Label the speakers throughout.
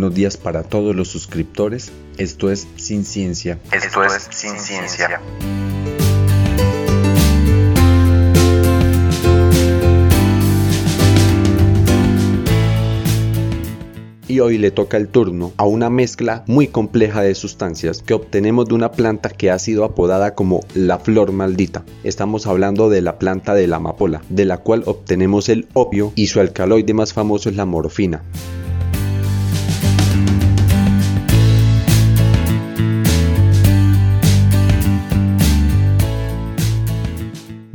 Speaker 1: buenos días para todos los suscriptores. Esto es Sin Ciencia.
Speaker 2: Esto es Sin Ciencia.
Speaker 1: y hoy le toca el turno a una mezcla muy compleja de sustancias que obtenemos de una planta que ha sido apodada como la flor maldita. Estamos hablando de la planta de la amapola, de la cual obtenemos el opio y su alcaloide más famoso es la morfina.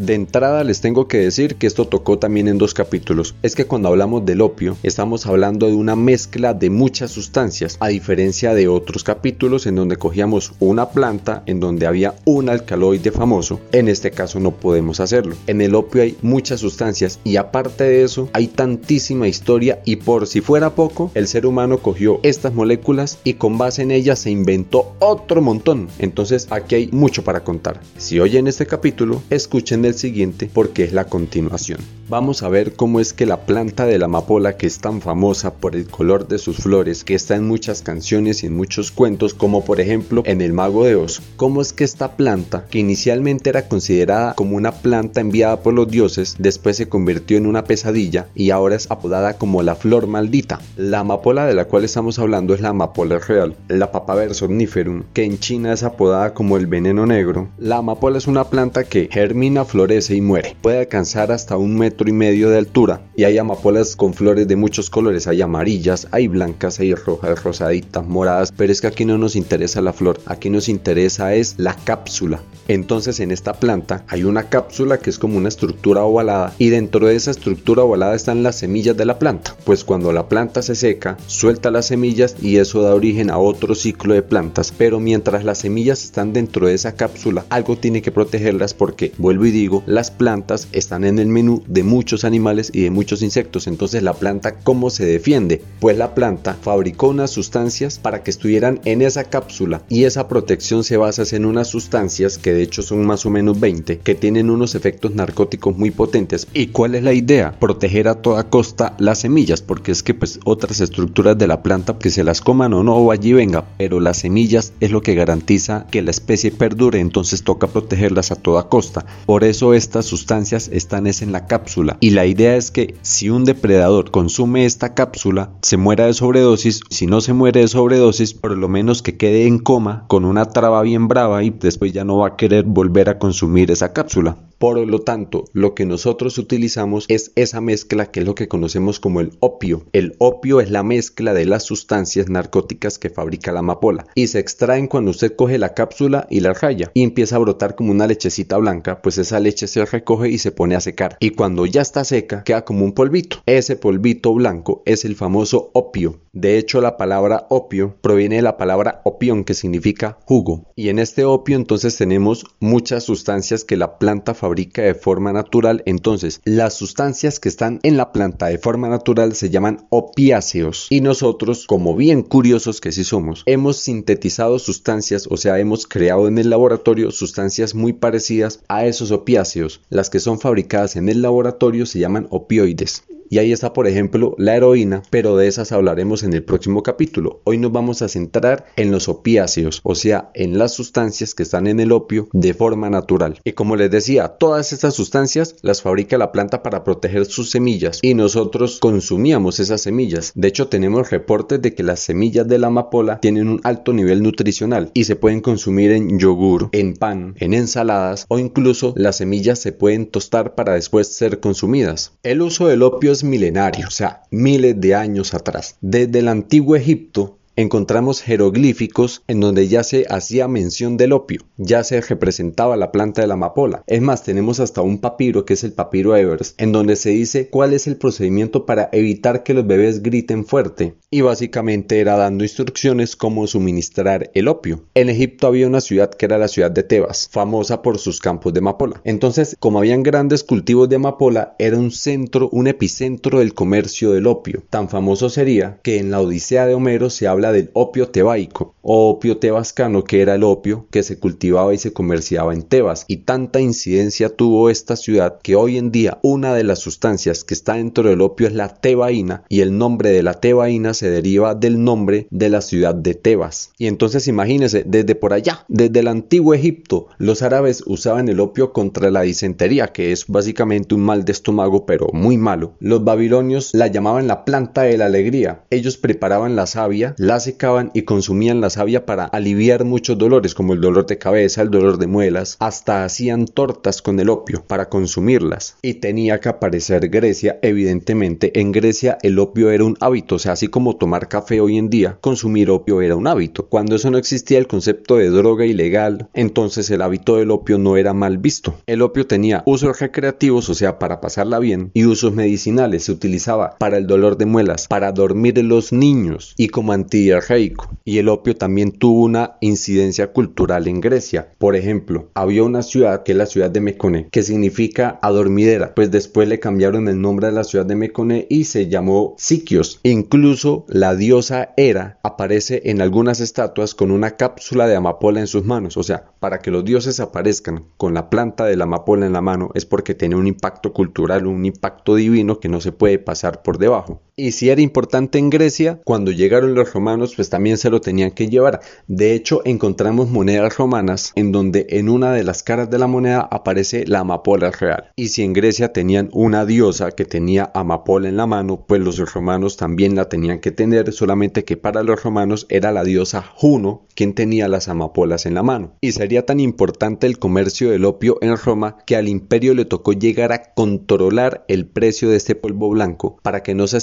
Speaker 1: De entrada les tengo que decir que esto tocó también en dos capítulos. Es que cuando hablamos del opio estamos hablando de una mezcla de muchas sustancias, a diferencia de otros capítulos en donde cogíamos una planta en donde había un alcaloide famoso. En este caso no podemos hacerlo. En el opio hay muchas sustancias y aparte de eso hay tantísima historia y por si fuera poco, el ser humano cogió estas moléculas y con base en ellas se inventó otro montón. Entonces aquí hay mucho para contar. Si oyen este capítulo, escuchen el siguiente porque es la continuación. Vamos a ver cómo es que la planta de la amapola que es tan famosa por el color de sus flores, que está en muchas canciones y en muchos cuentos, como por ejemplo en El Mago de Oz, cómo es que esta planta, que inicialmente era considerada como una planta enviada por los dioses, después se convirtió en una pesadilla y ahora es apodada como la flor maldita. La amapola de la cual estamos hablando es la amapola real, la papaver somniferum, que en China es apodada como el veneno negro. La amapola es una planta que germina, florece y muere. Puede alcanzar hasta un metro y medio de altura y hay amapolas con flores de muchos colores, hay amarillas, hay blancas, hay rojas, rosaditas, moradas, pero es que aquí no nos interesa la flor, aquí nos interesa es la cápsula. Entonces en esta planta hay una cápsula que es como una estructura ovalada y dentro de esa estructura ovalada están las semillas de la planta. Pues cuando la planta se seca, suelta las semillas y eso da origen a otro ciclo de plantas. Pero mientras las semillas están dentro de esa cápsula, algo tiene que protegerlas porque, vuelvo y digo, las plantas están en el menú de muchos animales y de muchos insectos. Entonces la planta, ¿cómo se defiende? Pues la planta fabricó unas sustancias para que estuvieran en esa cápsula y esa protección se basa en unas sustancias que de hecho son más o menos 20 que tienen unos efectos narcóticos muy potentes. ¿Y cuál es la idea? Proteger a toda costa las semillas porque es que pues otras estructuras de la planta que se las coman o no o allí venga, pero las semillas es lo que garantiza que la especie perdure, entonces toca protegerlas a toda costa. Por eso estas sustancias están es en la cápsula y la idea es que si un depredador consume esta cápsula, se muera de sobredosis, si no se muere de sobredosis, por lo menos que quede en coma con una traba bien brava y después ya no va a querer volver a consumir esa cápsula. Por lo tanto, lo que nosotros utilizamos es esa mezcla que es lo que conocemos como el opio. El opio es la mezcla de las sustancias narcóticas que fabrica la amapola y se extraen cuando usted coge la cápsula y la raya y empieza a brotar como una lechecita blanca, pues esa leche se recoge y se pone a secar. Y cuando ya está seca, queda como un polvito. Ese polvito blanco es el famoso opio. De hecho, la palabra opio proviene de la palabra opión, que significa jugo. Y en este opio entonces tenemos muchas sustancias que la planta fabrica fabrica de forma natural. Entonces, las sustancias que están en la planta de forma natural se llaman opiáceos. Y nosotros, como bien curiosos que sí somos, hemos sintetizado sustancias, o sea, hemos creado en el laboratorio sustancias muy parecidas a esos opiáceos. Las que son fabricadas en el laboratorio se llaman opioides. Y ahí está, por ejemplo, la heroína, pero de esas hablaremos en el próximo capítulo. Hoy nos vamos a centrar en los opiáceos, o sea, en las sustancias que están en el opio de forma natural. Y como les decía, todas estas sustancias las fabrica la planta para proteger sus semillas y nosotros consumíamos esas semillas. De hecho, tenemos reportes de que las semillas de la amapola tienen un alto nivel nutricional y se pueden consumir en yogur, en pan, en ensaladas o incluso las semillas se pueden tostar para después ser consumidas. El uso del opio milenario, o sea, miles de años atrás. Desde el antiguo Egipto encontramos jeroglíficos en donde ya se hacía mención del opio, ya se representaba la planta de la amapola. Es más, tenemos hasta un papiro que es el papiro Evers, en donde se dice cuál es el procedimiento para evitar que los bebés griten fuerte. Y básicamente era dando instrucciones cómo suministrar el opio. En Egipto había una ciudad que era la ciudad de Tebas, famosa por sus campos de amapola. Entonces, como habían grandes cultivos de amapola, era un centro, un epicentro del comercio del opio. Tan famoso sería que en la Odisea de Homero se habla del opio tebaico o opio tebascano que era el opio que se cultivaba y se comerciaba en Tebas y tanta incidencia tuvo esta ciudad que hoy en día una de las sustancias que está dentro del opio es la tebaína y el nombre de la tebaína se deriva del nombre de la ciudad de Tebas. Y entonces imagínense desde por allá desde el antiguo Egipto los árabes usaban el opio contra la disentería que es básicamente un mal de estómago pero muy malo. Los babilonios la llamaban la planta de la alegría. Ellos preparaban la savia la secaban y consumían la savia para aliviar muchos dolores como el dolor de cabeza, el dolor de muelas, hasta hacían tortas con el opio para consumirlas. Y tenía que aparecer Grecia, evidentemente. En Grecia el opio era un hábito, o sea, así como tomar café hoy en día, consumir opio era un hábito. Cuando eso no existía el concepto de droga ilegal, entonces el hábito del opio no era mal visto. El opio tenía usos recreativos, o sea, para pasarla bien, y usos medicinales. Se utilizaba para el dolor de muelas, para dormir los niños y como antidiarreico. Y el opio también tuvo una incidencia cultural en Grecia. Por ejemplo, había una ciudad que es la ciudad de Mekone, que significa adormidera, pues después le cambiaron el nombre a la ciudad de Mekone y se llamó Sikios. Incluso la diosa Hera aparece en algunas estatuas con una cápsula de amapola en sus manos, o sea, para que los dioses aparezcan con la planta de la amapola en la mano es porque tiene un impacto cultural, un impacto divino que no se puede pasar por debajo. Y si era importante en Grecia, cuando llegaron los romanos, pues también se lo tenían que llevar. De hecho, encontramos monedas romanas en donde en una de las caras de la moneda aparece la amapola real. Y si en Grecia tenían una diosa que tenía amapola en la mano, pues los romanos también la tenían que tener, solamente que para los romanos era la diosa Juno quien tenía las amapolas en la mano. Y sería tan importante el comercio del opio en Roma que al imperio le tocó llegar a controlar el precio de este polvo blanco para que no se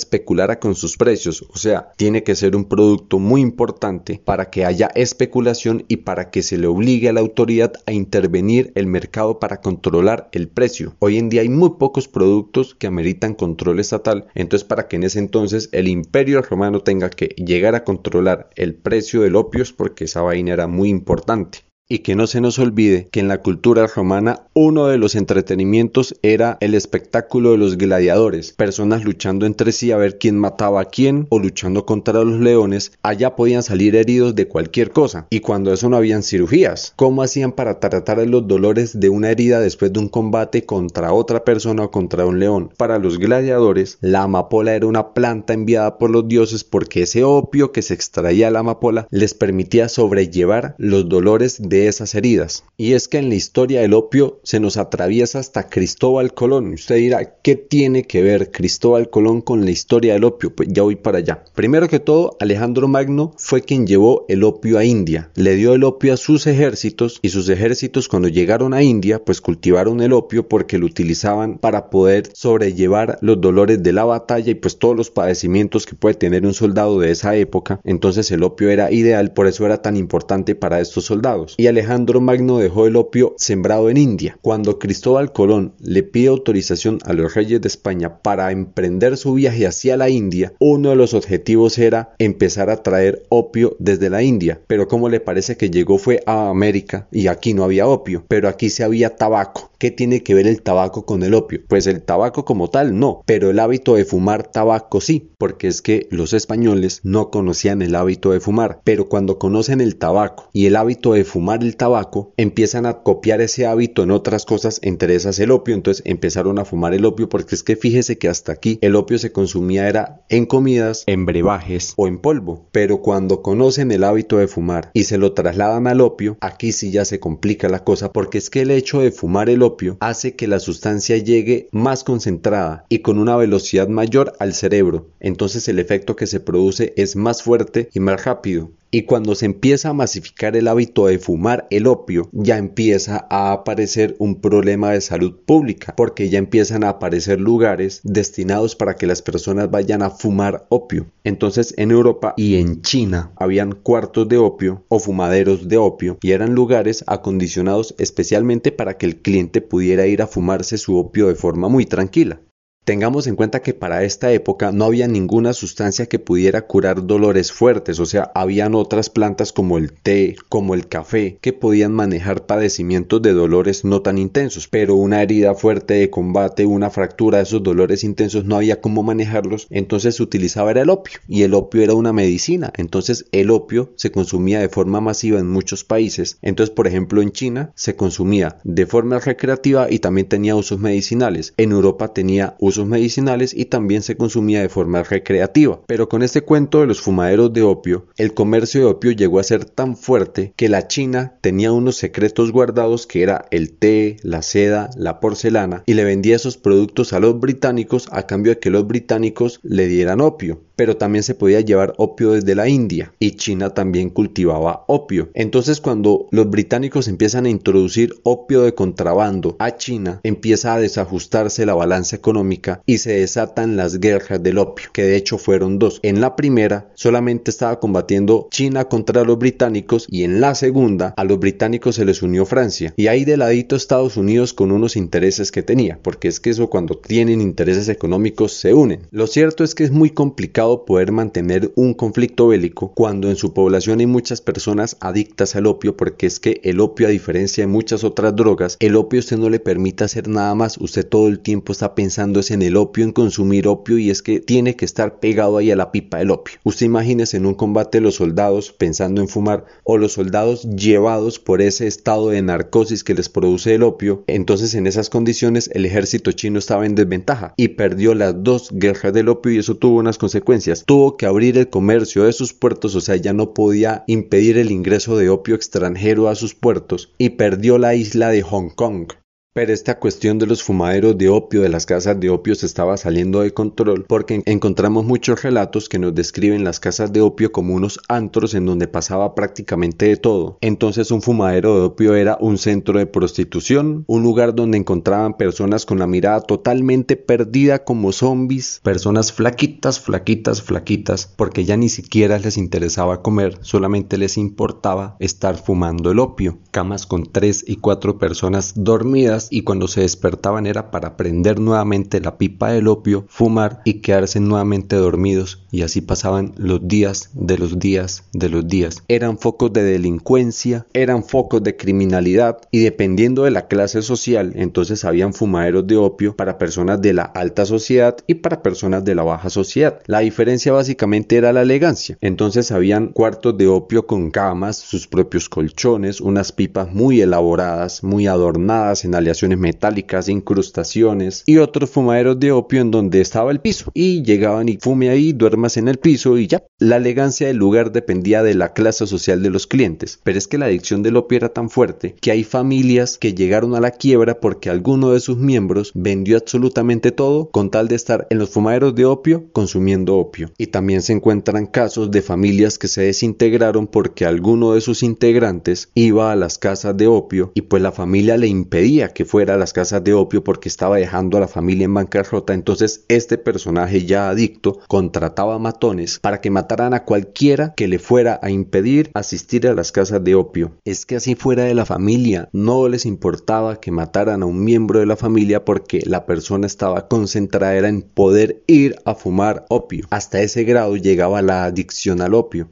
Speaker 1: con sus precios. O sea, tiene que ser un producto muy importante para que haya especulación y para que se le obligue a la autoridad a intervenir el mercado para controlar el precio. Hoy en día hay muy pocos productos que ameritan control estatal, entonces para que en ese entonces el imperio romano tenga que llegar a controlar el precio del opio es porque esa vaina era muy importante. Y que no se nos olvide que en la cultura romana uno de los entretenimientos era el espectáculo de los gladiadores, personas luchando entre sí a ver quién mataba a quién o luchando contra los leones, allá podían salir heridos de cualquier cosa. Y cuando eso no habían cirugías, ¿cómo hacían para tratar los dolores de una herida después de un combate contra otra persona o contra un león? Para los gladiadores, la amapola era una planta enviada por los dioses porque ese opio que se extraía de la amapola les permitía sobrellevar los dolores de esas heridas. Y es que en la historia del opio se nos atraviesa hasta Cristóbal Colón. Usted dirá, ¿qué tiene que ver Cristóbal Colón con la historia del opio? Pues ya voy para allá. Primero que todo, Alejandro Magno fue quien llevó el opio a India. Le dio el opio a sus ejércitos y sus ejércitos cuando llegaron a India pues cultivaron el opio porque lo utilizaban para poder sobrellevar los dolores de la batalla y pues todos los padecimientos que puede tener un soldado de esa época. Entonces el opio era ideal, por eso era tan importante para estos soldados. Alejandro Magno dejó el opio sembrado en India. Cuando Cristóbal Colón le pide autorización a los reyes de España para emprender su viaje hacia la India, uno de los objetivos era empezar a traer opio desde la India. Pero como le parece que llegó fue a América y aquí no había opio, pero aquí se había tabaco. ¿Qué tiene que ver el tabaco con el opio? Pues el tabaco como tal no, pero el hábito de fumar tabaco sí, porque es que los españoles no conocían el hábito de fumar, pero cuando conocen el tabaco y el hábito de fumar el tabaco, empiezan a copiar ese hábito en otras cosas, entre esas el opio, entonces empezaron a fumar el opio porque es que fíjese que hasta aquí el opio se consumía era en comidas, en brebajes o en polvo, pero cuando conocen el hábito de fumar y se lo trasladan al opio, aquí sí ya se complica la cosa porque es que el hecho de fumar el opio hace que la sustancia llegue más concentrada y con una velocidad mayor al cerebro. Entonces el efecto que se produce es más fuerte y más rápido. Y cuando se empieza a masificar el hábito de fumar el opio, ya empieza a aparecer un problema de salud pública, porque ya empiezan a aparecer lugares destinados para que las personas vayan a fumar opio. Entonces en Europa y en China habían cuartos de opio o fumaderos de opio y eran lugares acondicionados especialmente para que el cliente pudiera ir a fumarse su opio de forma muy tranquila. Tengamos en cuenta que para esta época no había ninguna sustancia que pudiera curar dolores fuertes, o sea, habían otras plantas como el té, como el café, que podían manejar padecimientos de dolores no tan intensos, pero una herida fuerte de combate, una fractura, esos dolores intensos no había cómo manejarlos, entonces se utilizaba el opio, y el opio era una medicina, entonces el opio se consumía de forma masiva en muchos países, entonces por ejemplo en China se consumía de forma recreativa y también tenía usos medicinales, en Europa tenía usos medicinales y también se consumía de forma recreativa. Pero con este cuento de los fumaderos de opio, el comercio de opio llegó a ser tan fuerte que la China tenía unos secretos guardados que era el té, la seda, la porcelana y le vendía esos productos a los británicos a cambio de que los británicos le dieran opio pero también se podía llevar opio desde la India y China también cultivaba opio. Entonces cuando los británicos empiezan a introducir opio de contrabando a China, empieza a desajustarse la balanza económica y se desatan las guerras del opio, que de hecho fueron dos. En la primera solamente estaba combatiendo China contra los británicos y en la segunda a los británicos se les unió Francia y ahí de ladito Estados Unidos con unos intereses que tenía, porque es que eso cuando tienen intereses económicos se unen. Lo cierto es que es muy complicado poder mantener un conflicto bélico cuando en su población hay muchas personas adictas al opio porque es que el opio a diferencia de muchas otras drogas, el opio usted no le permite hacer nada más, usted todo el tiempo está pensando es en el opio, en consumir opio y es que tiene que estar pegado ahí a la pipa del opio. Usted imagínese en un combate los soldados pensando en fumar o los soldados llevados por ese estado de narcosis que les produce el opio, entonces en esas condiciones el ejército chino estaba en desventaja y perdió las dos guerras del opio y eso tuvo unas consecuencias Tuvo que abrir el comercio de sus puertos, o sea, ya no podía impedir el ingreso de opio extranjero a sus puertos y perdió la isla de Hong Kong. Pero esta cuestión de los fumaderos de opio, de las casas de opio, se estaba saliendo de control porque encontramos muchos relatos que nos describen las casas de opio como unos antros en donde pasaba prácticamente de todo. Entonces un fumadero de opio era un centro de prostitución, un lugar donde encontraban personas con la mirada totalmente perdida como zombies, personas flaquitas, flaquitas, flaquitas, porque ya ni siquiera les interesaba comer, solamente les importaba estar fumando el opio. Camas con tres y cuatro personas dormidas y cuando se despertaban era para prender nuevamente la pipa del opio, fumar y quedarse nuevamente dormidos y así pasaban los días de los días de los días. Eran focos de delincuencia, eran focos de criminalidad y dependiendo de la clase social, entonces habían fumaderos de opio para personas de la alta sociedad y para personas de la baja sociedad. La diferencia básicamente era la elegancia. Entonces habían cuartos de opio con camas, sus propios colchones, unas pipas muy elaboradas, muy adornadas en metálicas, incrustaciones y otros fumaderos de opio en donde estaba el piso. Y llegaban y fume ahí, duermas en el piso y ya. La elegancia del lugar dependía de la clase social de los clientes. Pero es que la adicción del opio era tan fuerte que hay familias que llegaron a la quiebra porque alguno de sus miembros vendió absolutamente todo con tal de estar en los fumaderos de opio consumiendo opio. Y también se encuentran casos de familias que se desintegraron porque alguno de sus integrantes iba a las casas de opio y pues la familia le impedía que fuera a las casas de opio porque estaba dejando a la familia en bancarrota. Entonces este personaje ya adicto contrataba matones para que mataran a cualquiera que le fuera a impedir asistir a las casas de opio. Es que así fuera de la familia no les importaba que mataran a un miembro de la familia porque la persona estaba concentrada en poder ir a fumar opio. Hasta ese grado llegaba la adicción al opio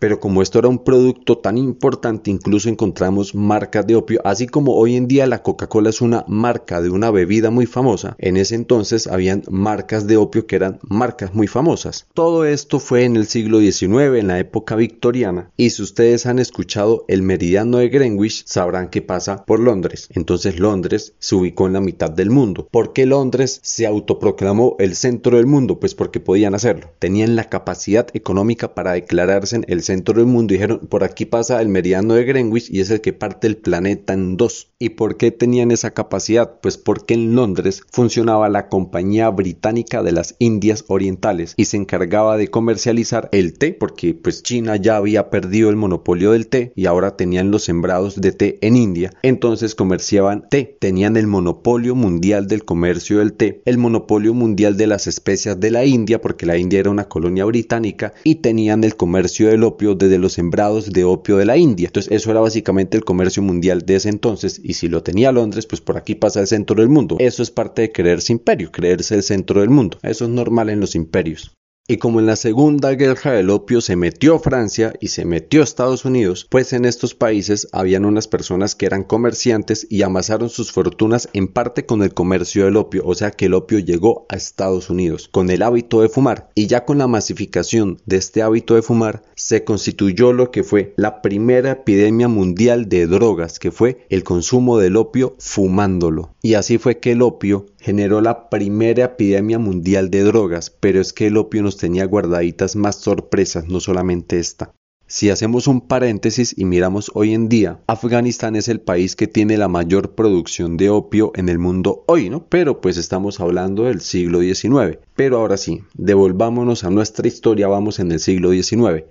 Speaker 1: pero como esto era un producto tan importante, incluso encontramos marcas de opio, así como hoy en día la Coca-Cola es una marca de una bebida muy famosa, en ese entonces habían marcas de opio que eran marcas muy famosas. Todo esto fue en el siglo XIX, en la época victoriana, y si ustedes han escuchado el meridiano de Greenwich, sabrán que pasa por Londres. Entonces Londres se ubicó en la mitad del mundo. ¿Por qué Londres se autoproclamó el centro del mundo? Pues porque podían hacerlo. Tenían la capacidad económica para declararse en el centro del mundo dijeron, por aquí pasa el meridiano de Greenwich y es el que parte el planeta en dos. ¿Y por qué tenían esa capacidad? Pues porque en Londres funcionaba la Compañía Británica de las Indias Orientales y se encargaba de comercializar el té, porque pues China ya había perdido el monopolio del té y ahora tenían los sembrados de té en India. Entonces comerciaban té, tenían el monopolio mundial del comercio del té, el monopolio mundial de las especias de la India, porque la India era una colonia británica, y tenían el comercio del opio desde los sembrados de opio de la India. Entonces eso era básicamente el comercio mundial de ese entonces y si lo tenía Londres, pues por aquí pasa el centro del mundo. Eso es parte de creerse imperio, creerse el centro del mundo. Eso es normal en los imperios. Y como en la Segunda Guerra del Opio se metió Francia y se metió Estados Unidos, pues en estos países habían unas personas que eran comerciantes y amasaron sus fortunas en parte con el comercio del opio, o sea que el opio llegó a Estados Unidos con el hábito de fumar. Y ya con la masificación de este hábito de fumar, se constituyó lo que fue la primera epidemia mundial de drogas, que fue el consumo del opio fumándolo. Y así fue que el opio generó la primera epidemia mundial de drogas, pero es que el opio nos tenía guardaditas más sorpresas, no solamente esta. Si hacemos un paréntesis y miramos hoy en día, Afganistán es el país que tiene la mayor producción de opio en el mundo hoy, ¿no? Pero pues estamos hablando del siglo XIX. Pero ahora sí, devolvámonos a nuestra historia, vamos en el siglo XIX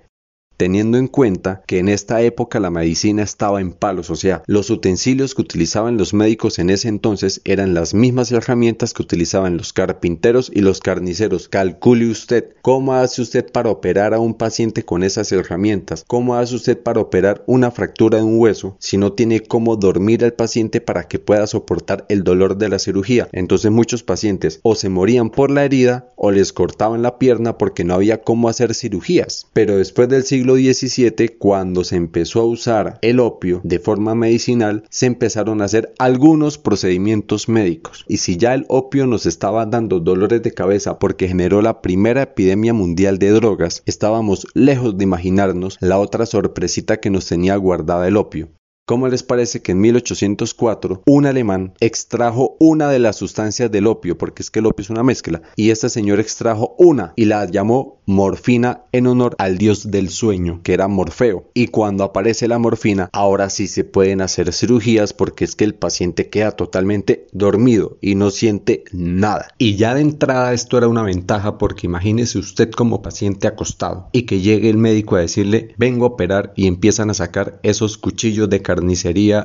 Speaker 1: teniendo en cuenta que en esta época la medicina estaba en palos, o sea, los utensilios que utilizaban los médicos en ese entonces eran las mismas herramientas que utilizaban los carpinteros y los carniceros. Calcule usted cómo hace usted para operar a un paciente con esas herramientas, cómo hace usted para operar una fractura de un hueso si no tiene cómo dormir al paciente para que pueda soportar el dolor de la cirugía. Entonces muchos pacientes o se morían por la herida o les cortaban la pierna porque no había cómo hacer cirugías. Pero después del siglo XVII, cuando se empezó a usar el opio de forma medicinal, se empezaron a hacer algunos procedimientos médicos. Y si ya el opio nos estaba dando dolores de cabeza porque generó la primera epidemia mundial de drogas, estábamos lejos de imaginarnos la otra sorpresita que nos tenía guardada el opio. ¿Cómo les parece que en 1804 un alemán extrajo una de las sustancias del opio, porque es que el opio es una mezcla, y este señor extrajo una y la llamó morfina en honor al dios del sueño, que era Morfeo. Y cuando aparece la morfina, ahora sí se pueden hacer cirugías porque es que el paciente queda totalmente dormido y no siente nada. Y ya de entrada esto era una ventaja porque imagínese usted como paciente acostado y que llegue el médico a decirle vengo a operar y empiezan a sacar esos cuchillos de carne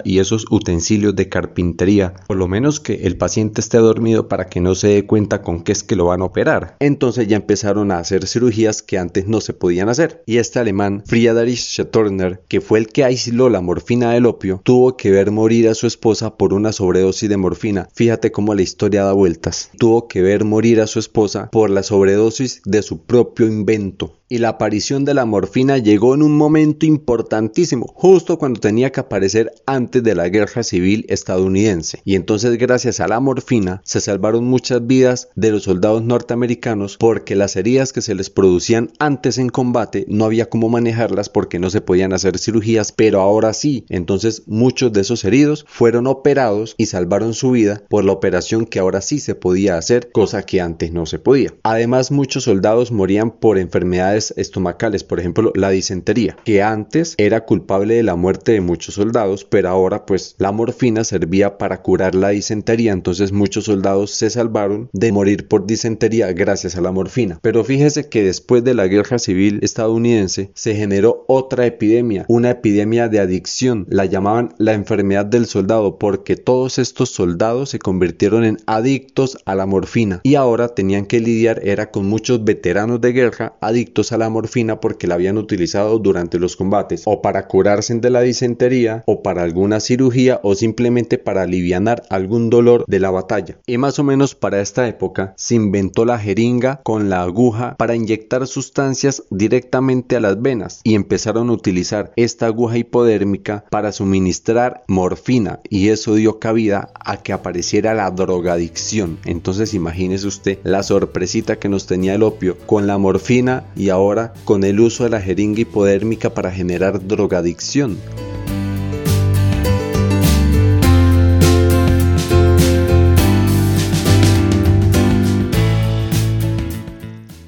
Speaker 1: y esos utensilios de carpintería, por lo menos que el paciente esté dormido para que no se dé cuenta con qué es que lo van a operar. Entonces ya empezaron a hacer cirugías que antes no se podían hacer. Y este alemán, Friedrich Schörner, que fue el que aisló la morfina del opio, tuvo que ver morir a su esposa por una sobredosis de morfina. Fíjate cómo la historia da vueltas. Tuvo que ver morir a su esposa por la sobredosis de su propio invento y la aparición de la morfina llegó en un momento importantísimo, justo cuando tenía que aparecer antes de la guerra civil estadounidense. Y entonces gracias a la morfina se salvaron muchas vidas de los soldados norteamericanos porque las heridas que se les producían antes en combate no había cómo manejarlas porque no se podían hacer cirugías, pero ahora sí. Entonces muchos de esos heridos fueron operados y salvaron su vida por la operación que ahora sí se podía hacer, cosa que antes no se podía. Además muchos soldados morían por enfermedades estomacales, por ejemplo la disentería, que antes era culpable de la muerte de muchos soldados, pero ahora pues la morfina servía para curar la disentería, entonces muchos soldados se salvaron de morir por disentería gracias a la morfina. Pero fíjese que después de la guerra civil estadounidense se generó otra epidemia, una epidemia de adicción, la llamaban la enfermedad del soldado, porque todos estos soldados se convirtieron en adictos a la morfina. Y ahora tenían que lidiar era con muchos veteranos de guerra adictos a la morfina porque la habían utilizado durante los combates o para curarse de la disentería o para alguna cirugía o simplemente para aliviar algún dolor de la batalla. Y más o menos para esta época se inventó la jeringa con la aguja para inyectar sustancias directamente a las venas y empezaron a utilizar esta aguja hipodérmica para suministrar morfina y eso dio cabida a que apareciera la drogadicción. Entonces imagínese usted la sorpresita que nos tenía el opio con la morfina y ahora con el uso de la jeringa hipodérmica para generar drogadicción.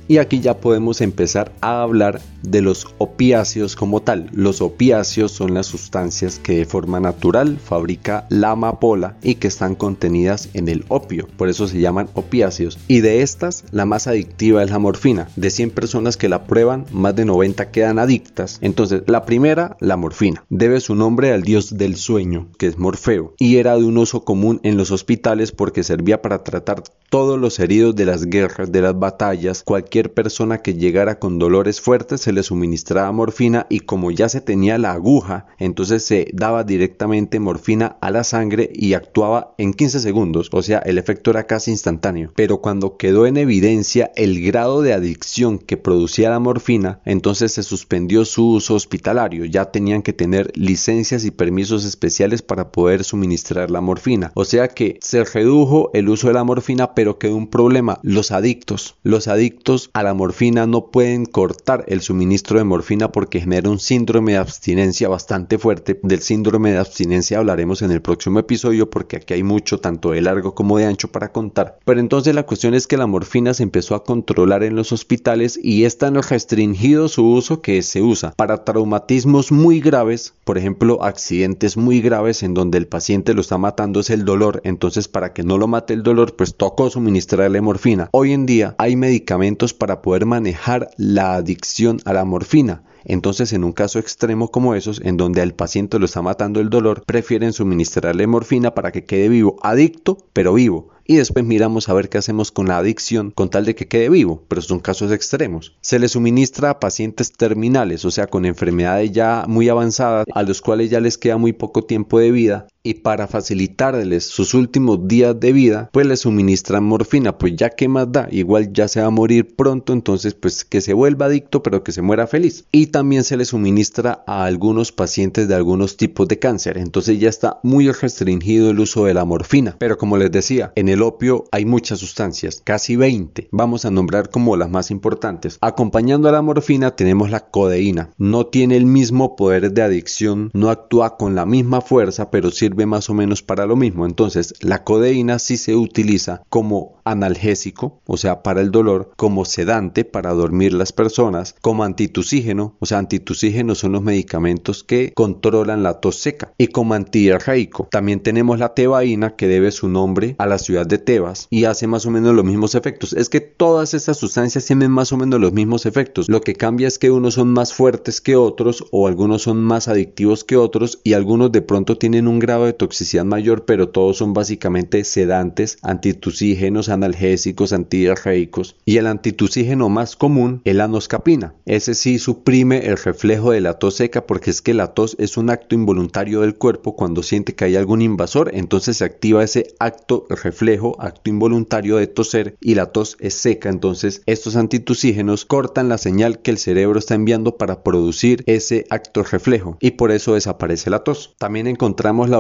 Speaker 1: Y aquí ya podemos empezar a hablar de los opiáceos como tal. Los opiáceos son las sustancias que de forma natural fabrica la amapola y que están contenidas en el opio. Por eso se llaman opiáceos. Y de estas, la más adictiva es la morfina. De 100 personas que la prueban, más de 90 quedan adictas. Entonces, la primera, la morfina. Debe su nombre al dios del sueño, que es Morfeo. Y era de un uso común en los hospitales porque servía para tratar todos los heridos de las guerras, de las batallas, cualquier cualquier persona que llegara con dolores fuertes se le suministraba morfina y como ya se tenía la aguja, entonces se daba directamente morfina a la sangre y actuaba en 15 segundos, o sea, el efecto era casi instantáneo. Pero cuando quedó en evidencia el grado de adicción que producía la morfina, entonces se suspendió su uso hospitalario, ya tenían que tener licencias y permisos especiales para poder suministrar la morfina. O sea que se redujo el uso de la morfina, pero quedó un problema, los adictos. Los adictos a la morfina no pueden cortar el suministro de morfina porque genera un síndrome de abstinencia bastante fuerte. Del síndrome de abstinencia hablaremos en el próximo episodio porque aquí hay mucho tanto de largo como de ancho para contar. Pero entonces la cuestión es que la morfina se empezó a controlar en los hospitales y es tan restringido su uso que se usa para traumatismos muy graves, por ejemplo accidentes muy graves en donde el paciente lo está matando es el dolor, entonces para que no lo mate el dolor pues tocó suministrarle morfina. Hoy en día hay medicamentos para poder manejar la adicción a la morfina. Entonces, en un caso extremo como esos, en donde al paciente lo está matando el dolor, prefieren suministrarle morfina para que quede vivo, adicto, pero vivo y después miramos a ver qué hacemos con la adicción con tal de que quede vivo, pero son casos extremos. Se le suministra a pacientes terminales, o sea, con enfermedades ya muy avanzadas, a los cuales ya les queda muy poco tiempo de vida y para facilitarles sus últimos días de vida, pues le suministran morfina, pues ya que más da, igual ya se va a morir pronto, entonces pues que se vuelva adicto, pero que se muera feliz. Y también se le suministra a algunos pacientes de algunos tipos de cáncer, entonces ya está muy restringido el uso de la morfina. Pero como les decía, en el opio hay muchas sustancias, casi 20, vamos a nombrar como las más importantes. Acompañando a la morfina tenemos la codeína, no tiene el mismo poder de adicción, no actúa con la misma fuerza, pero sirve más o menos para lo mismo. Entonces, la codeína sí se utiliza como analgésico, o sea, para el dolor, como sedante para dormir las personas, como antitusígeno, o sea, antitusígenos son los medicamentos que controlan la tos seca, y como antidiarreico. También tenemos la tebaína que debe su nombre a la ciudad de Tebas y hace más o menos los mismos efectos. Es que todas estas sustancias tienen más o menos los mismos efectos. Lo que cambia es que unos son más fuertes que otros o algunos son más adictivos que otros y algunos de pronto tienen un grado de toxicidad mayor, pero todos son básicamente sedantes, antitusígenos, analgésicos, antidiarreicos. Y el antitusígeno más común es la anoscapina. Ese sí suprime el reflejo de la tos seca porque es que la tos es un acto involuntario del cuerpo cuando siente que hay algún invasor, entonces se activa ese acto reflejo, acto involuntario de toser y la tos es seca, entonces estos antitusígenos cortan la señal que el cerebro está enviando para producir ese acto reflejo y por eso desaparece la tos. También encontramos la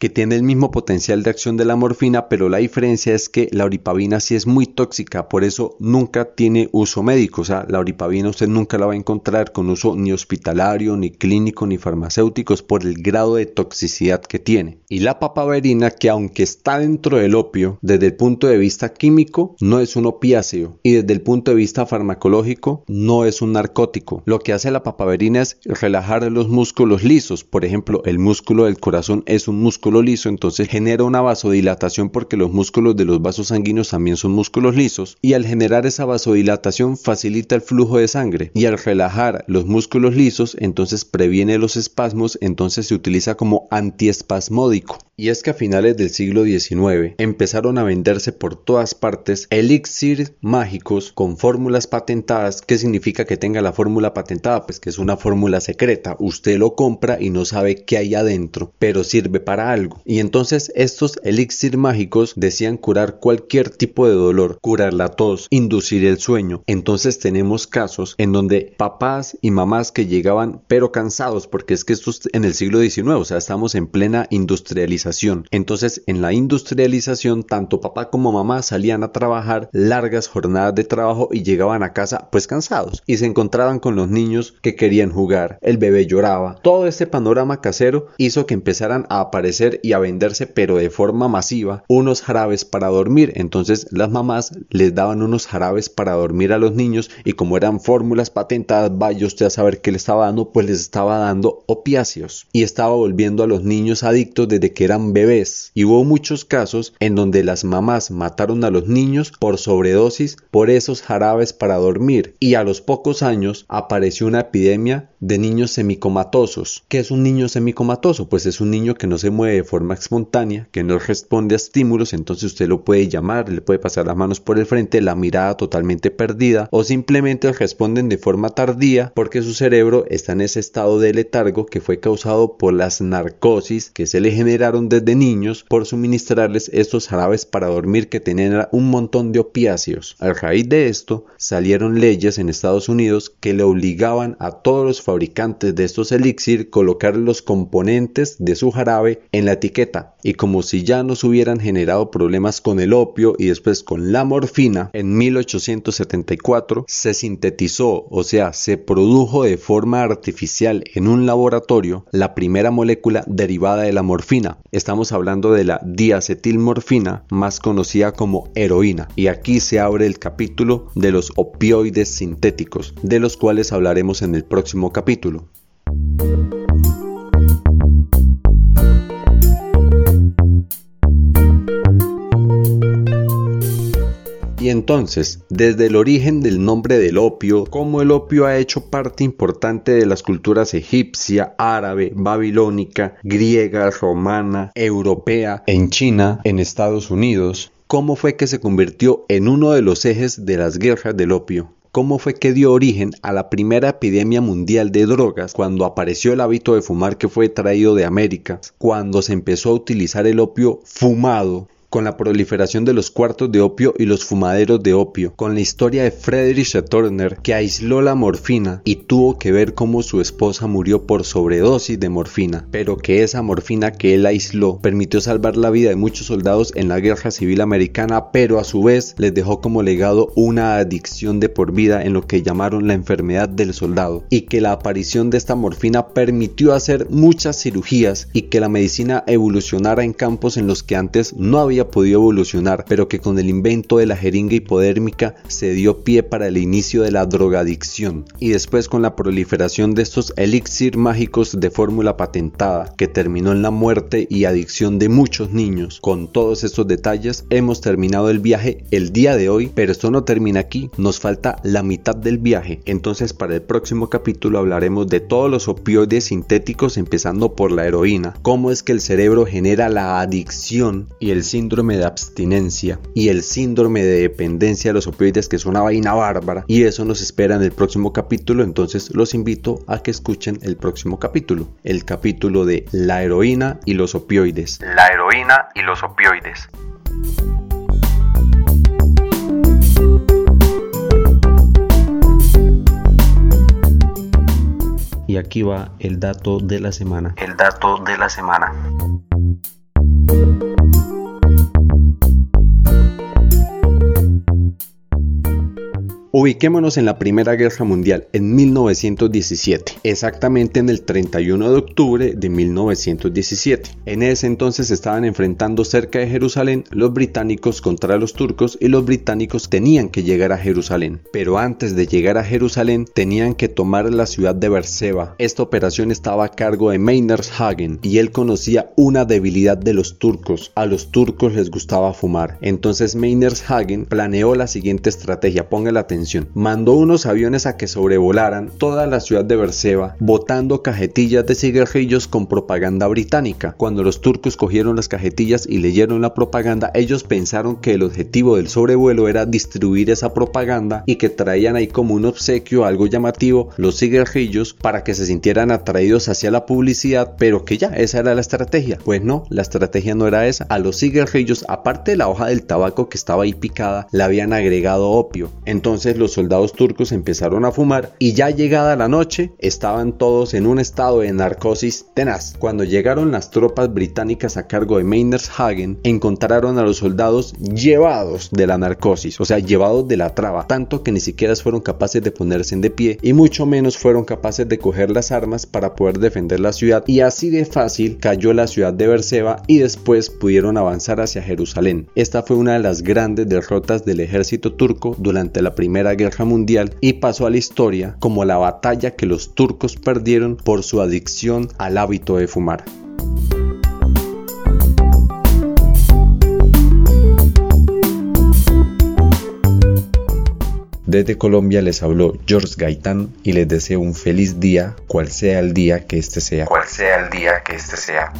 Speaker 1: que tiene el mismo potencial de acción de la morfina, pero la diferencia es que la oripavina sí es muy tóxica, por eso nunca tiene uso médico, o sea, la oripavina usted nunca la va a encontrar con uso ni hospitalario, ni clínico, ni farmacéuticos por el grado de toxicidad que tiene. Y la papaverina, que aunque está dentro del opio, desde el punto de vista químico, no es un opiáceo y desde el punto de vista farmacológico, no es un narcótico. Lo que hace la papaverina es relajar los músculos lisos, por ejemplo, el músculo del corazón es un músculo liso, entonces genera una vasodilatación porque los músculos de los vasos sanguíneos también son músculos lisos y al generar esa vasodilatación facilita el flujo de sangre y al relajar los músculos lisos entonces previene los espasmos, entonces se utiliza como antiespasmódico. Y es que a finales del siglo XIX empezaron a venderse por todas partes elixir mágicos con fórmulas patentadas. ¿Qué significa que tenga la fórmula patentada? Pues que es una fórmula secreta. Usted lo compra y no sabe qué hay adentro, pero sirve para algo. Y entonces estos elixir mágicos decían curar cualquier tipo de dolor, curar la tos, inducir el sueño. Entonces tenemos casos en donde papás y mamás que llegaban pero cansados porque es que esto es en el siglo XIX, o sea, estamos en plena industrialización entonces, en la industrialización, tanto papá como mamá salían a trabajar largas jornadas de trabajo y llegaban a casa pues cansados y se encontraban con los niños que querían jugar, el bebé lloraba. Todo este panorama casero hizo que empezaran a aparecer y a venderse pero de forma masiva unos jarabes para dormir. Entonces las mamás les daban unos jarabes para dormir a los niños y como eran fórmulas patentadas, vaya usted a saber qué le estaba dando, pues les estaba dando opiáceos y estaba volviendo a los niños adictos desde que eran bebés y hubo muchos casos en donde las mamás mataron a los niños por sobredosis por esos jarabes para dormir y a los pocos años apareció una epidemia de niños semicomatosos. ¿Qué es un niño semicomatoso? Pues es un niño que no se mueve de forma espontánea, que no responde a estímulos, entonces usted lo puede llamar le puede pasar las manos por el frente, la mirada totalmente perdida o simplemente responden de forma tardía porque su cerebro está en ese estado de letargo que fue causado por las narcosis que se le generaron desde niños por suministrarles estos jarabes para dormir que tenían un montón de opiáceos. A raíz de esto salieron leyes en Estados Unidos que le obligaban a todos los fabricantes de estos elixir colocar los componentes de su jarabe en la etiqueta y como si ya nos hubieran generado problemas con el opio y después con la morfina, en 1874 se sintetizó, o sea, se produjo de forma artificial en un laboratorio la primera molécula derivada de la morfina. Estamos hablando de la diacetilmorfina, más conocida como heroína. Y aquí se abre el capítulo de los opioides sintéticos, de los cuales hablaremos en el próximo capítulo. Y entonces, desde el origen del nombre del opio, cómo el opio ha hecho parte importante de las culturas egipcia, árabe, babilónica, griega, romana, europea, en China, en Estados Unidos, cómo fue que se convirtió en uno de los ejes de las guerras del opio cómo fue que dio origen a la primera epidemia mundial de drogas cuando apareció el hábito de fumar que fue traído de América, cuando se empezó a utilizar el opio fumado con la proliferación de los cuartos de opio y los fumaderos de opio, con la historia de Friedrich Turner que aisló la morfina y tuvo que ver cómo su esposa murió por sobredosis de morfina, pero que esa morfina que él aisló permitió salvar la vida de muchos soldados en la guerra civil americana, pero a su vez les dejó como legado una adicción de por vida en lo que llamaron la enfermedad del soldado, y que la aparición de esta morfina permitió hacer muchas cirugías y que la medicina evolucionara en campos en los que antes no había podido evolucionar, pero que con el invento de la jeringa hipodérmica se dio pie para el inicio de la drogadicción y después con la proliferación de estos elixir mágicos de fórmula patentada que terminó en la muerte y adicción de muchos niños. Con todos estos detalles hemos terminado el viaje el día de hoy, pero esto no termina aquí, nos falta la mitad del viaje, entonces para el próximo capítulo hablaremos de todos los opioides sintéticos empezando por la heroína, cómo es que el cerebro genera la adicción y el síndrome síndrome de abstinencia y el síndrome de dependencia de los opioides que es una vaina bárbara y eso nos espera en el próximo capítulo entonces los invito a que escuchen el próximo capítulo el capítulo de la heroína y los opioides
Speaker 2: la heroína y los opioides
Speaker 1: Y aquí va el dato de la semana.
Speaker 2: El dato de la semana.
Speaker 1: Ubiquémonos en la Primera Guerra Mundial, en 1917, exactamente en el 31 de octubre de 1917. En ese entonces estaban enfrentando cerca de Jerusalén los británicos contra los turcos y los británicos tenían que llegar a Jerusalén. Pero antes de llegar a Jerusalén tenían que tomar la ciudad de Berseba. Esta operación estaba a cargo de Hagen y él conocía una debilidad de los turcos. A los turcos les gustaba fumar. Entonces Hagen planeó la siguiente estrategia. Ponga la atención Mandó unos aviones a que sobrevolaran toda la ciudad de Berseba, botando cajetillas de cigarrillos con propaganda británica. Cuando los turcos cogieron las cajetillas y leyeron la propaganda, ellos pensaron que el objetivo del sobrevuelo era distribuir esa propaganda y que traían ahí como un obsequio algo llamativo los cigarrillos para que se sintieran atraídos hacia la publicidad, pero que ya esa era la estrategia. Pues no, la estrategia no era esa. A los cigarrillos, aparte de la hoja del tabaco que estaba ahí picada, le habían agregado opio. Entonces los soldados turcos empezaron a fumar y ya llegada la noche estaban todos en un estado de narcosis tenaz. Cuando llegaron las tropas británicas a cargo de Hagen, encontraron a los soldados llevados de la narcosis, o sea, llevados de la traba, tanto que ni siquiera fueron capaces de ponerse de pie y mucho menos fueron capaces de coger las armas para poder defender la ciudad y así de fácil cayó la ciudad de Berseba y después pudieron avanzar hacia Jerusalén. Esta fue una de las grandes derrotas del ejército turco durante la primera Guerra Mundial y pasó a la historia como la batalla que los turcos perdieron por su adicción al hábito de fumar. Desde Colombia les habló George Gaitán y les deseo un feliz día, cual sea el día que este sea.
Speaker 2: Cual sea el día que este sea.